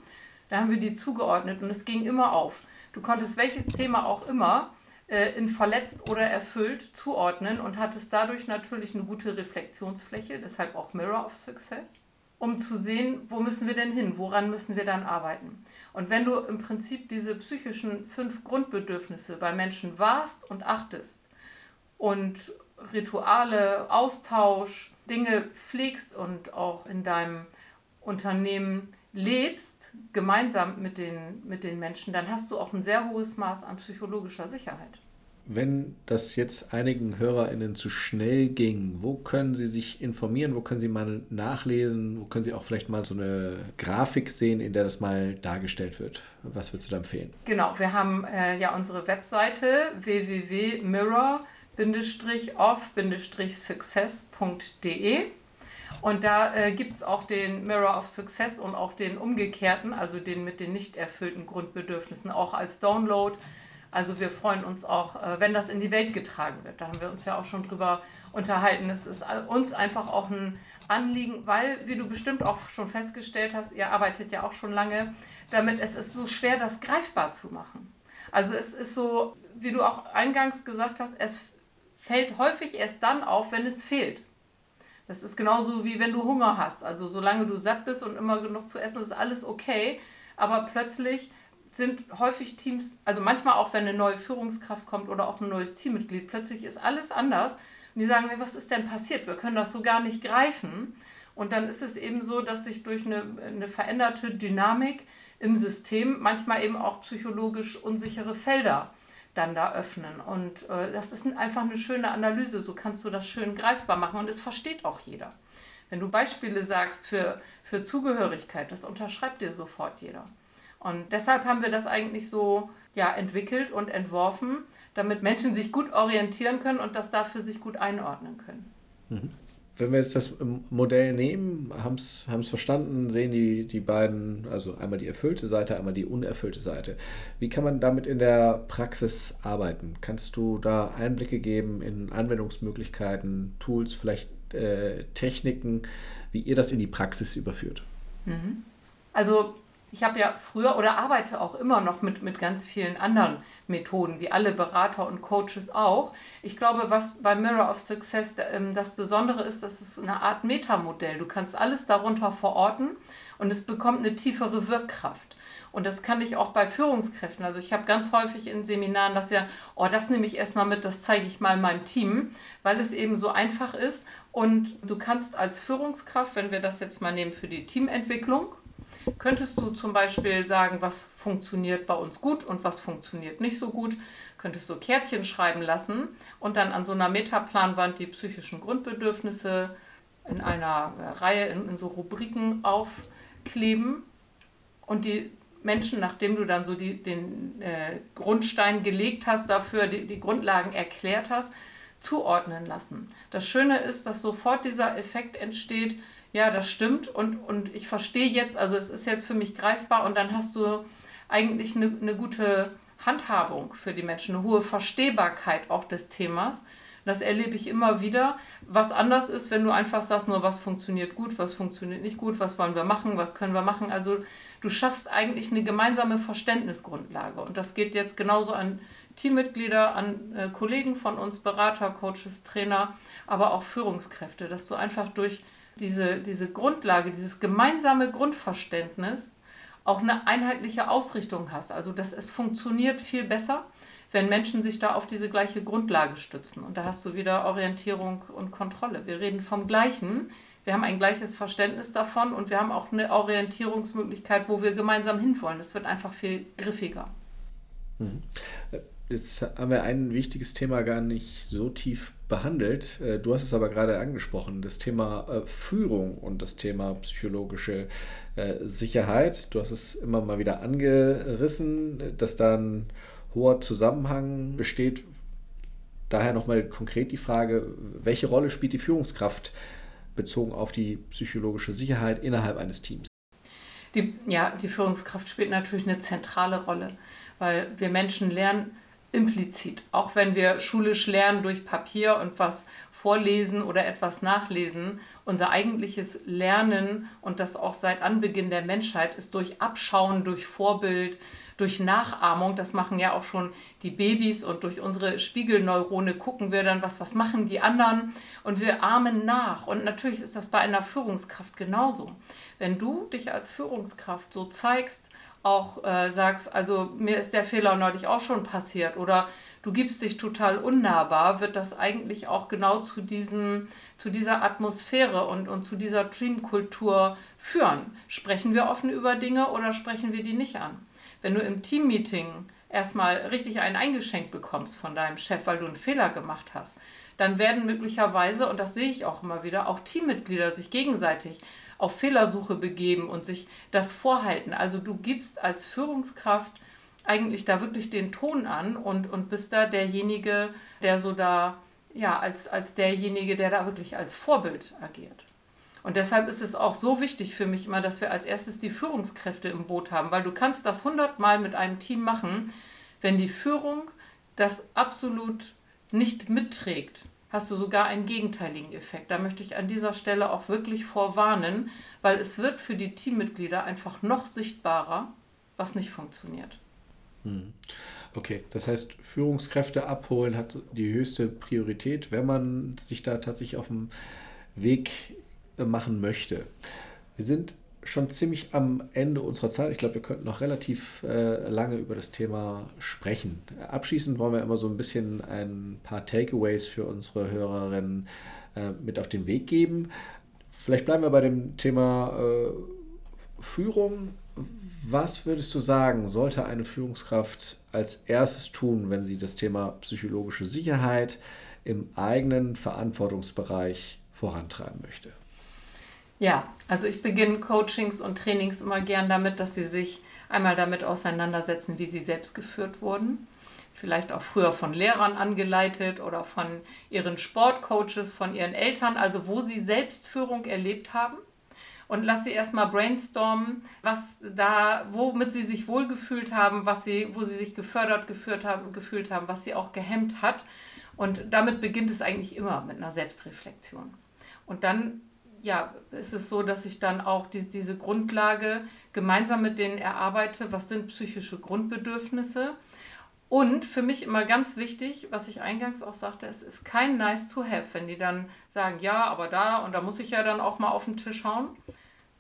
Da haben wir die zugeordnet und es ging immer auf. Du konntest welches Thema auch immer äh, in verletzt oder erfüllt zuordnen und hattest dadurch natürlich eine gute Reflexionsfläche, deshalb auch Mirror of Success, um zu sehen, wo müssen wir denn hin, woran müssen wir dann arbeiten. Und wenn du im Prinzip diese psychischen fünf Grundbedürfnisse bei Menschen warst und achtest und Rituale, Austausch, Dinge pflegst und auch in deinem Unternehmen lebst, gemeinsam mit den, mit den Menschen, dann hast du auch ein sehr hohes Maß an psychologischer Sicherheit. Wenn das jetzt einigen HörerInnen zu schnell ging, wo können sie sich informieren, wo können sie mal nachlesen, wo können sie auch vielleicht mal so eine Grafik sehen, in der das mal dargestellt wird? Was würdest du da empfehlen? Genau, wir haben äh, ja unsere Webseite www.mirror-off-success.de und da äh, gibt es auch den Mirror of Success und auch den umgekehrten, also den mit den nicht erfüllten Grundbedürfnissen, auch als Download. Also wir freuen uns auch, äh, wenn das in die Welt getragen wird. Da haben wir uns ja auch schon drüber unterhalten. Es ist uns einfach auch ein Anliegen, weil, wie du bestimmt auch schon festgestellt hast, ihr arbeitet ja auch schon lange damit, es ist so schwer, das greifbar zu machen. Also es ist so, wie du auch eingangs gesagt hast, es fällt häufig erst dann auf, wenn es fehlt. Das ist genauso wie wenn du Hunger hast. Also solange du satt bist und immer genug zu essen, ist alles okay. Aber plötzlich sind häufig Teams, also manchmal auch wenn eine neue Führungskraft kommt oder auch ein neues Teammitglied, plötzlich ist alles anders. Und die sagen, was ist denn passiert? Wir können das so gar nicht greifen. Und dann ist es eben so, dass sich durch eine, eine veränderte Dynamik im System manchmal eben auch psychologisch unsichere Felder dann da öffnen. Und äh, das ist einfach eine schöne Analyse. So kannst du das schön greifbar machen und es versteht auch jeder. Wenn du Beispiele sagst für, für Zugehörigkeit, das unterschreibt dir sofort jeder. Und deshalb haben wir das eigentlich so ja, entwickelt und entworfen, damit Menschen sich gut orientieren können und das dafür sich gut einordnen können. Mhm wenn wir jetzt das Modell nehmen, haben es verstanden, sehen die, die beiden, also einmal die erfüllte Seite, einmal die unerfüllte Seite. Wie kann man damit in der Praxis arbeiten? Kannst du da Einblicke geben in Anwendungsmöglichkeiten, Tools, vielleicht äh, Techniken, wie ihr das in die Praxis überführt? Mhm. Also ich habe ja früher oder arbeite auch immer noch mit, mit ganz vielen anderen Methoden, wie alle Berater und Coaches auch. Ich glaube, was bei Mirror of Success ähm, das Besondere ist, dass es eine Art Metamodell. Du kannst alles darunter verorten und es bekommt eine tiefere Wirkkraft. Und das kann ich auch bei Führungskräften. Also ich habe ganz häufig in Seminaren das ja, oh, das nehme ich erstmal mit, das zeige ich mal meinem Team, weil es eben so einfach ist. Und du kannst als Führungskraft, wenn wir das jetzt mal nehmen für die Teamentwicklung, Könntest du zum Beispiel sagen, was funktioniert bei uns gut und was funktioniert nicht so gut? Könntest du Kärtchen schreiben lassen und dann an so einer Metaplanwand die psychischen Grundbedürfnisse in einer Reihe, in, in so Rubriken aufkleben und die Menschen, nachdem du dann so die, den äh, Grundstein gelegt hast, dafür die, die Grundlagen erklärt hast, zuordnen lassen. Das Schöne ist, dass sofort dieser Effekt entsteht, ja, das stimmt und, und ich verstehe jetzt, also es ist jetzt für mich greifbar und dann hast du eigentlich eine, eine gute Handhabung für die Menschen, eine hohe Verstehbarkeit auch des Themas. Das erlebe ich immer wieder. Was anders ist, wenn du einfach sagst, nur was funktioniert gut, was funktioniert nicht gut, was wollen wir machen, was können wir machen. Also du schaffst eigentlich eine gemeinsame Verständnisgrundlage. Und das geht jetzt genauso an Teammitglieder, an äh, Kollegen von uns, Berater, Coaches, Trainer, aber auch Führungskräfte, dass du einfach durch diese, diese Grundlage, dieses gemeinsame Grundverständnis auch eine einheitliche Ausrichtung hast. Also dass es funktioniert viel besser, wenn Menschen sich da auf diese gleiche Grundlage stützen. Und da hast du wieder Orientierung und Kontrolle. Wir reden vom Gleichen. Wir haben ein gleiches Verständnis davon und wir haben auch eine Orientierungsmöglichkeit, wo wir gemeinsam hinwollen. Es wird einfach viel griffiger. Mhm. Jetzt haben wir ein wichtiges Thema gar nicht so tief behandelt. Äh, du hast es aber gerade angesprochen, das Thema äh, Führung und das Thema psychologische äh, Sicherheit. Du hast es immer mal wieder angerissen, dass da ein hoher Zusammenhang besteht. Daher nochmal konkret die Frage, welche Rolle spielt die Führungskraft bezogen auf die psychologische Sicherheit innerhalb eines Teams? Die, ja, die Führungskraft spielt natürlich eine zentrale Rolle, weil wir Menschen lernen, implizit. Auch wenn wir schulisch lernen durch Papier und was vorlesen oder etwas nachlesen, unser eigentliches Lernen und das auch seit Anbeginn der Menschheit ist durch Abschauen, durch Vorbild, durch Nachahmung, das machen ja auch schon die Babys und durch unsere Spiegelneurone gucken wir dann, was, was machen die anderen und wir ahmen nach. Und natürlich ist das bei einer Führungskraft genauso. Wenn du dich als Führungskraft so zeigst, auch äh, sagst, also mir ist der Fehler neulich auch schon passiert oder du gibst dich total unnahbar, wird das eigentlich auch genau zu, diesem, zu dieser Atmosphäre und, und zu dieser Teamkultur führen. Sprechen wir offen über Dinge oder sprechen wir die nicht an? Wenn du im Teammeeting erstmal richtig einen eingeschenkt bekommst von deinem Chef, weil du einen Fehler gemacht hast, dann werden möglicherweise, und das sehe ich auch immer wieder, auch Teammitglieder sich gegenseitig auf Fehlersuche begeben und sich das vorhalten. Also du gibst als Führungskraft eigentlich da wirklich den Ton an und, und bist da derjenige, der so da, ja, als, als derjenige, der da wirklich als Vorbild agiert. Und deshalb ist es auch so wichtig für mich immer, dass wir als erstes die Führungskräfte im Boot haben, weil du kannst das hundertmal mit einem Team machen, wenn die Führung das absolut nicht mitträgt hast du sogar einen gegenteiligen Effekt. Da möchte ich an dieser Stelle auch wirklich vorwarnen, weil es wird für die Teammitglieder einfach noch sichtbarer, was nicht funktioniert. Hm. Okay, das heißt, Führungskräfte abholen hat die höchste Priorität, wenn man sich da tatsächlich auf dem Weg machen möchte. Wir sind schon ziemlich am Ende unserer Zeit. Ich glaube, wir könnten noch relativ äh, lange über das Thema sprechen. Abschließend wollen wir immer so ein bisschen ein paar Takeaways für unsere Hörerinnen äh, mit auf den Weg geben. Vielleicht bleiben wir bei dem Thema äh, Führung. Was würdest du sagen, sollte eine Führungskraft als erstes tun, wenn sie das Thema psychologische Sicherheit im eigenen Verantwortungsbereich vorantreiben möchte? Ja, also ich beginne Coachings und Trainings immer gern damit, dass sie sich einmal damit auseinandersetzen, wie sie selbst geführt wurden. Vielleicht auch früher von Lehrern angeleitet oder von ihren Sportcoaches, von ihren Eltern, also wo sie Selbstführung erlebt haben. Und lass sie erstmal brainstormen, was da, womit sie sich wohlgefühlt haben, was sie, wo sie sich gefördert geführt haben, gefühlt haben, was sie auch gehemmt hat. Und damit beginnt es eigentlich immer mit einer Selbstreflexion. Und dann ja, ist es so, dass ich dann auch die, diese Grundlage gemeinsam mit denen erarbeite, was sind psychische Grundbedürfnisse. Und für mich immer ganz wichtig, was ich eingangs auch sagte, es ist kein nice to have, wenn die dann sagen, ja, aber da und da muss ich ja dann auch mal auf den Tisch hauen.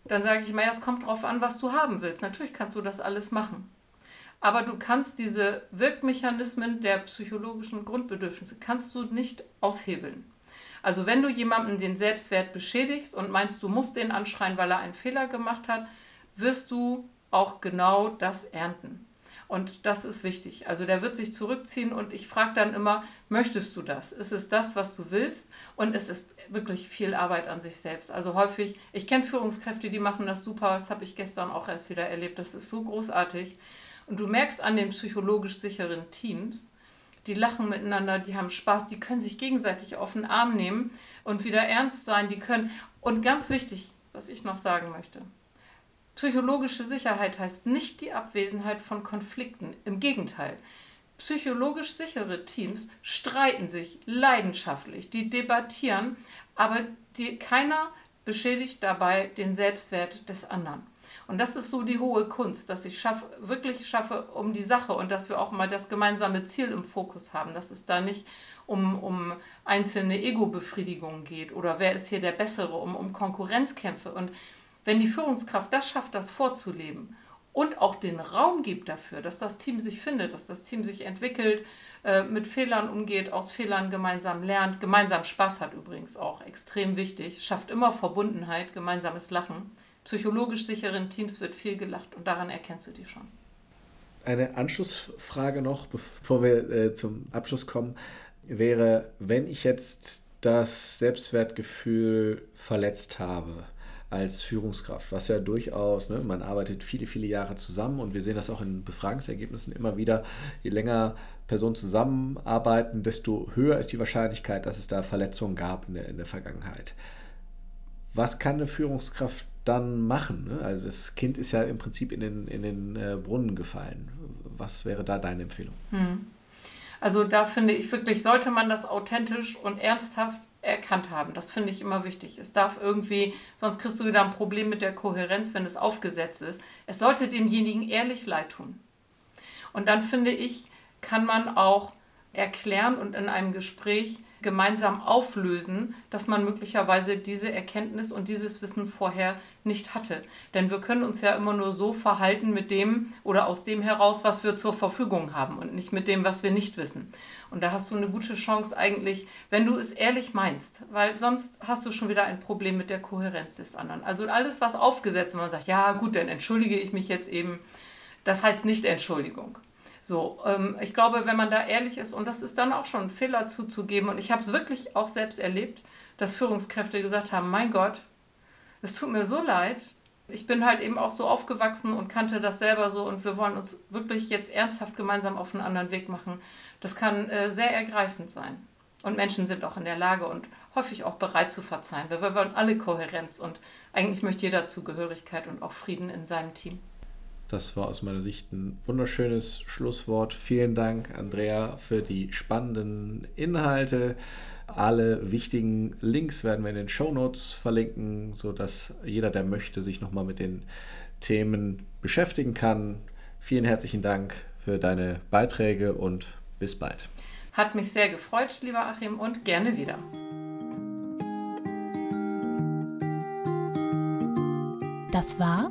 Dann sage ich immer, ja, es kommt drauf an, was du haben willst. Natürlich kannst du das alles machen. Aber du kannst diese Wirkmechanismen der psychologischen Grundbedürfnisse kannst du nicht aushebeln. Also wenn du jemandem den Selbstwert beschädigst und meinst, du musst den anschreien, weil er einen Fehler gemacht hat, wirst du auch genau das ernten. Und das ist wichtig. Also der wird sich zurückziehen und ich frage dann immer, möchtest du das? Ist es das, was du willst? Und es ist wirklich viel Arbeit an sich selbst. Also häufig, ich kenne Führungskräfte, die machen das super. Das habe ich gestern auch erst wieder erlebt. Das ist so großartig. Und du merkst an den psychologisch sicheren Teams, die lachen miteinander, die haben Spaß, die können sich gegenseitig auf den Arm nehmen und wieder ernst sein, die können. Und ganz wichtig, was ich noch sagen möchte. Psychologische Sicherheit heißt nicht die Abwesenheit von Konflikten. Im Gegenteil. Psychologisch sichere Teams streiten sich leidenschaftlich, die debattieren, aber die, keiner beschädigt dabei den Selbstwert des anderen. Und das ist so die hohe Kunst, dass ich schaff, wirklich schaffe um die Sache und dass wir auch mal das gemeinsame Ziel im Fokus haben, dass es da nicht um, um einzelne Ego-Befriedigungen geht oder wer ist hier der Bessere, um, um Konkurrenzkämpfe. Und wenn die Führungskraft das schafft, das vorzuleben und auch den Raum gibt dafür, dass das Team sich findet, dass das Team sich entwickelt, äh, mit Fehlern umgeht, aus Fehlern gemeinsam lernt, gemeinsam Spaß hat übrigens auch, extrem wichtig, schafft immer Verbundenheit, gemeinsames Lachen psychologisch sicheren Teams wird viel gelacht und daran erkennst du die schon. Eine Anschlussfrage noch, bevor wir äh, zum Abschluss kommen, wäre, wenn ich jetzt das Selbstwertgefühl verletzt habe als Führungskraft, was ja durchaus, ne, man arbeitet viele, viele Jahre zusammen und wir sehen das auch in Befragungsergebnissen immer wieder, je länger Personen zusammenarbeiten, desto höher ist die Wahrscheinlichkeit, dass es da Verletzungen gab in der, in der Vergangenheit. Was kann eine Führungskraft dann machen? Ne? Also das Kind ist ja im Prinzip in den, in den äh, Brunnen gefallen. Was wäre da deine Empfehlung? Hm. Also da finde ich wirklich, sollte man das authentisch und ernsthaft erkannt haben. Das finde ich immer wichtig. Es darf irgendwie, sonst kriegst du wieder ein Problem mit der Kohärenz, wenn es aufgesetzt ist. Es sollte demjenigen ehrlich leid tun. Und dann finde ich, kann man auch erklären und in einem Gespräch gemeinsam auflösen, dass man möglicherweise diese Erkenntnis und dieses Wissen vorher nicht hatte. Denn wir können uns ja immer nur so verhalten mit dem oder aus dem heraus, was wir zur Verfügung haben und nicht mit dem, was wir nicht wissen. Und da hast du eine gute Chance eigentlich, wenn du es ehrlich meinst, weil sonst hast du schon wieder ein Problem mit der Kohärenz des anderen. Also alles, was aufgesetzt, wenn man sagt, ja gut, dann entschuldige ich mich jetzt eben, das heißt nicht Entschuldigung. So, ähm, ich glaube, wenn man da ehrlich ist, und das ist dann auch schon ein Fehler zuzugeben, und ich habe es wirklich auch selbst erlebt, dass Führungskräfte gesagt haben, mein Gott, es tut mir so leid, ich bin halt eben auch so aufgewachsen und kannte das selber so und wir wollen uns wirklich jetzt ernsthaft gemeinsam auf einen anderen Weg machen. Das kann äh, sehr ergreifend sein. Und Menschen sind auch in der Lage und häufig auch bereit zu verzeihen. Wir wollen alle Kohärenz und eigentlich möchte jeder Zugehörigkeit und auch Frieden in seinem Team. Das war aus meiner Sicht ein wunderschönes Schlusswort. Vielen Dank, Andrea, für die spannenden Inhalte. Alle wichtigen Links werden wir in den Show Notes verlinken, sodass jeder, der möchte, sich nochmal mit den Themen beschäftigen kann. Vielen herzlichen Dank für deine Beiträge und bis bald. Hat mich sehr gefreut, lieber Achim, und gerne wieder. Das war